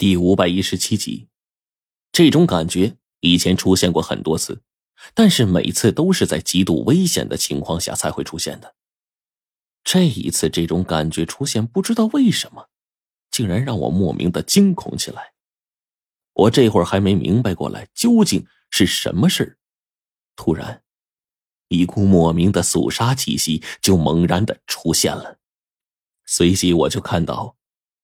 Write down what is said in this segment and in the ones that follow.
第五百一十七集，这种感觉以前出现过很多次，但是每次都是在极度危险的情况下才会出现的。这一次，这种感觉出现，不知道为什么，竟然让我莫名的惊恐起来。我这会儿还没明白过来究竟是什么事突然，一股莫名的肃杀气息就猛然的出现了，随即我就看到。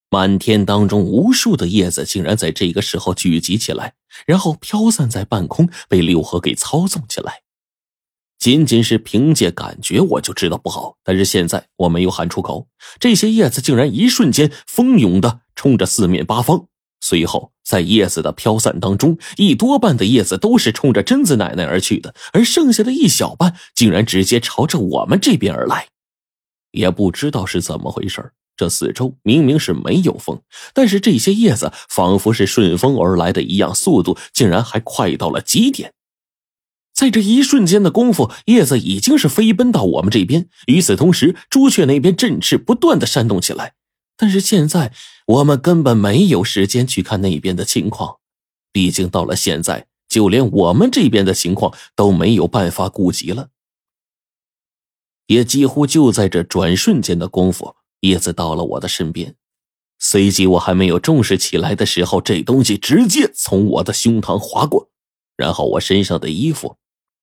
满天当中，无数的叶子竟然在这个时候聚集起来，然后飘散在半空，被六合给操纵起来。仅仅是凭借感觉，我就知道不好。但是现在我没有喊出口，这些叶子竟然一瞬间蜂拥的冲着四面八方。随后，在叶子的飘散当中，一多半的叶子都是冲着贞子奶奶而去的，而剩下的一小半竟然直接朝着我们这边而来。也不知道是怎么回事这四周明明是没有风，但是这些叶子仿佛是顺风而来的一样，速度竟然还快到了极点。在这一瞬间的功夫，叶子已经是飞奔到我们这边。与此同时，朱雀那边振翅不断的扇动起来。但是现在我们根本没有时间去看那边的情况，毕竟到了现在，就连我们这边的情况都没有办法顾及了。也几乎就在这转瞬间的功夫。叶子到了我的身边，随即我还没有重视起来的时候，这东西直接从我的胸膛划过，然后我身上的衣服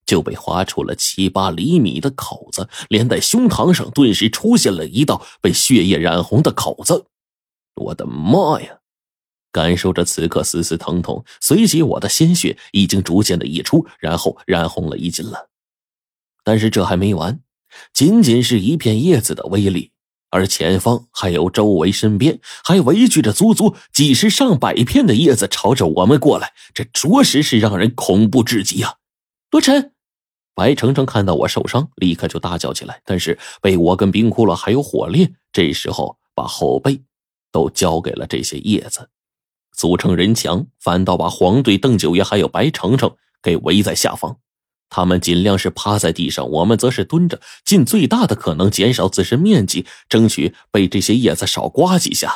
就被划出了七八厘米的口子，连带胸膛上顿时出现了一道被血液染红的口子。我的妈呀！感受着此刻丝丝疼痛，随即我的鲜血已经逐渐的溢出，然后染红了衣襟了。但是这还没完，仅仅是一片叶子的威力。而前方还有周围身边还围聚着足足几十上百片的叶子朝着我们过来，这着实是让人恐怖至极啊！罗晨，白程程看到我受伤，立刻就大叫起来，但是被我跟冰窟窿还有火烈这时候把后背都交给了这些叶子，组成人墙，反倒把黄队、邓九爷还有白程程给围在下方。他们尽量是趴在地上，我们则是蹲着，尽最大的可能减少自身面积，争取被这些叶子少刮几下。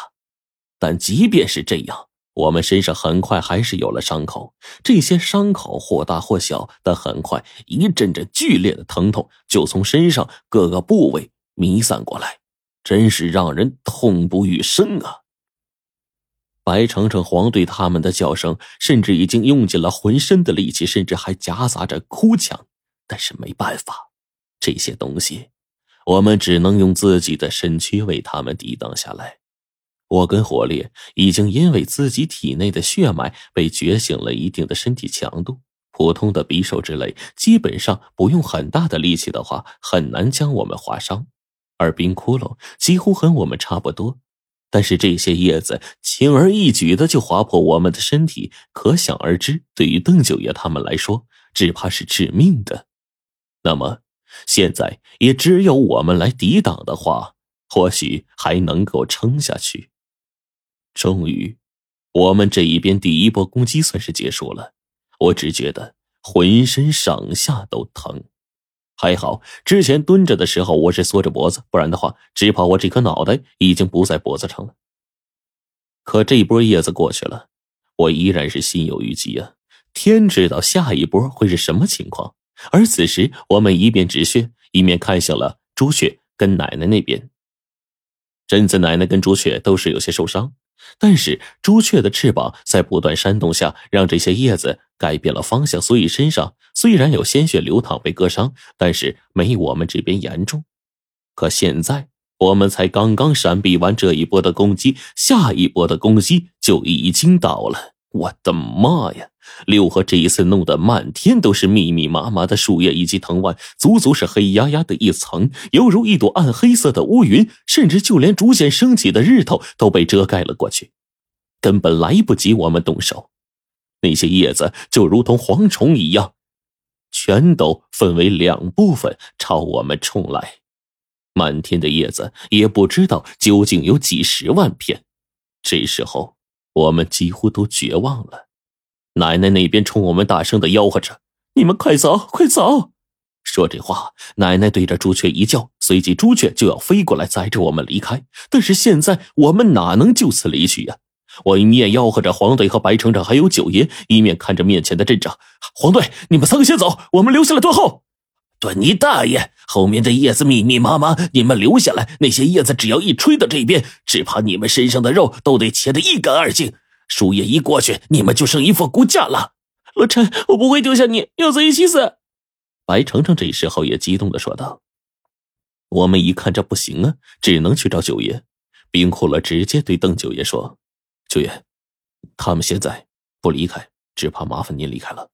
但即便是这样，我们身上很快还是有了伤口。这些伤口或大或小，但很快一阵阵剧烈的疼痛就从身上各个部位弥散过来，真是让人痛不欲生啊！白程程、黄队他们的叫声，甚至已经用尽了浑身的力气，甚至还夹杂着哭腔。但是没办法，这些东西，我们只能用自己的身躯为他们抵挡下来。我跟火烈已经因为自己体内的血脉被觉醒了一定的身体强度，普通的匕首之类，基本上不用很大的力气的话，很难将我们划伤。而冰窟窿几乎和我们差不多。但是这些叶子轻而易举的就划破我们的身体，可想而知，对于邓九爷他们来说，只怕是致命的。那么，现在也只有我们来抵挡的话，或许还能够撑下去。终于，我们这一边第一波攻击算是结束了。我只觉得浑身上下都疼。还好，之前蹲着的时候我是缩着脖子，不然的话，只怕我这颗脑袋已经不在脖子上了。可这一波叶子过去了，我依然是心有余悸啊！天知道下一波会是什么情况。而此时，我们一边止血，一面看向了朱雀跟奶奶那边。贞子奶奶跟朱雀都是有些受伤。但是朱雀的翅膀在不断扇动下，让这些叶子改变了方向，所以身上虽然有鲜血流淌被割伤，但是没我们这边严重。可现在我们才刚刚闪避完这一波的攻击，下一波的攻击就已经到了。我的妈呀！六合这一次弄得满天都是密密麻麻的树叶以及藤蔓，足足是黑压压的一层，犹如一朵暗黑色的乌云，甚至就连逐渐升起的日头都被遮盖了过去，根本来不及我们动手。那些叶子就如同蝗虫一样，全都分为两部分朝我们冲来。满天的叶子也不知道究竟有几十万片。这时候，我们几乎都绝望了。奶奶那边冲我们大声的吆喝着：“你们快走，快走！”说这话，奶奶对着朱雀一叫，随即朱雀就要飞过来载着我们离开。但是现在我们哪能就此离去呀？我一面吆喝着黄队和白城长还有九爷，一面看着面前的阵仗。黄队，你们三个先走，我们留下来断后。断你大爷！后面的叶子密密麻麻，你们留下来。那些叶子只要一吹到这边，只怕你们身上的肉都得切得一干二净。树叶一过去，你们就剩一副骨架了。老陈，我不会丢下你，要死一起死。白程程这时候也激动的说道。我们一看这不行啊，只能去找九爷。冰库了直接对邓九爷说：“九爷，他们现在不离开，只怕麻烦您离开了。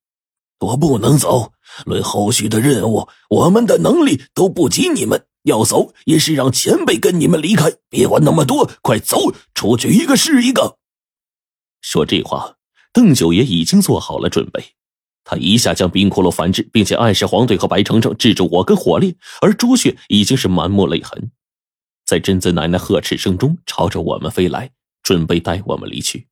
我不能走，论后续的任务，我们的能力都不及你们。要走也是让前辈跟你们离开，别管那么多，快走出去，一个是一个。”说这话，邓九爷已经做好了准备。他一下将冰骷髅反制，并且暗示黄队和白程程制住我跟火烈，而朱雀已经是满目泪痕，在贞子奶奶呵斥声中朝着我们飞来，准备带我们离去。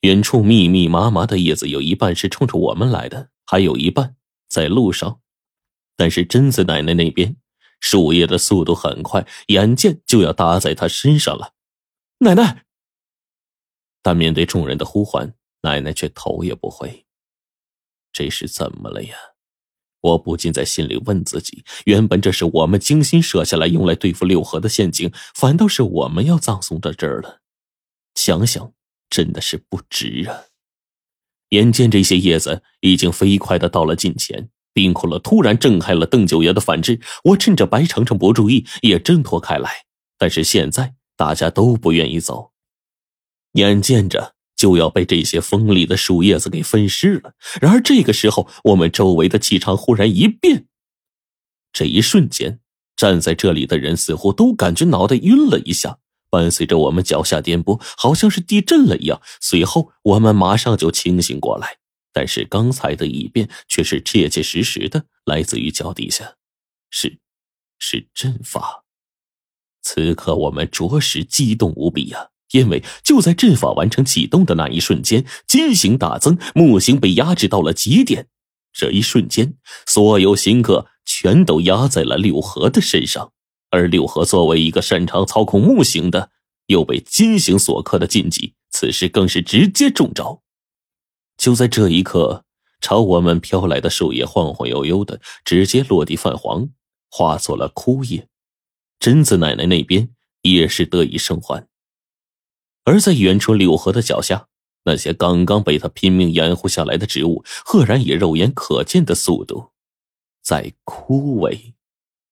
远处密密麻麻的叶子，有一半是冲着我们来的，还有一半在路上。但是贞子奶奶那边，树叶的速度很快，眼见就要搭在她身上了。奶奶，但面对众人的呼唤，奶奶却头也不回。这是怎么了呀？我不禁在心里问自己：原本这是我们精心设下来用来对付六合的陷阱，反倒是我们要葬送在这儿了。想想，真的是不值啊！眼见这些叶子已经飞快的到了近前，冰窟窿突然震开了邓九爷的反制。我趁着白程程不注意，也挣脱开来。但是现在大家都不愿意走，眼见着。就要被这些锋利的树叶子给分尸了。然而这个时候，我们周围的气场忽然一变，这一瞬间，站在这里的人似乎都感觉脑袋晕了一下，伴随着我们脚下颠簸，好像是地震了一样。随后我们马上就清醒过来，但是刚才的异变却是切切实实的，来自于脚底下，是，是阵法。此刻我们着实激动无比呀。因为就在阵法完成启动的那一瞬间，金星大增，木星被压制到了极点。这一瞬间，所有星刻全都压在了六合的身上，而六合作为一个擅长操控木型的，又被金型所克的禁忌，此时更是直接中招。就在这一刻，朝我们飘来的树叶晃晃悠悠的，直接落地泛黄，化作了枯叶。贞子奶奶那边也是得以生还。而在远处柳河的脚下，那些刚刚被他拼命掩护下来的植物，赫然以肉眼可见的速度，在枯萎。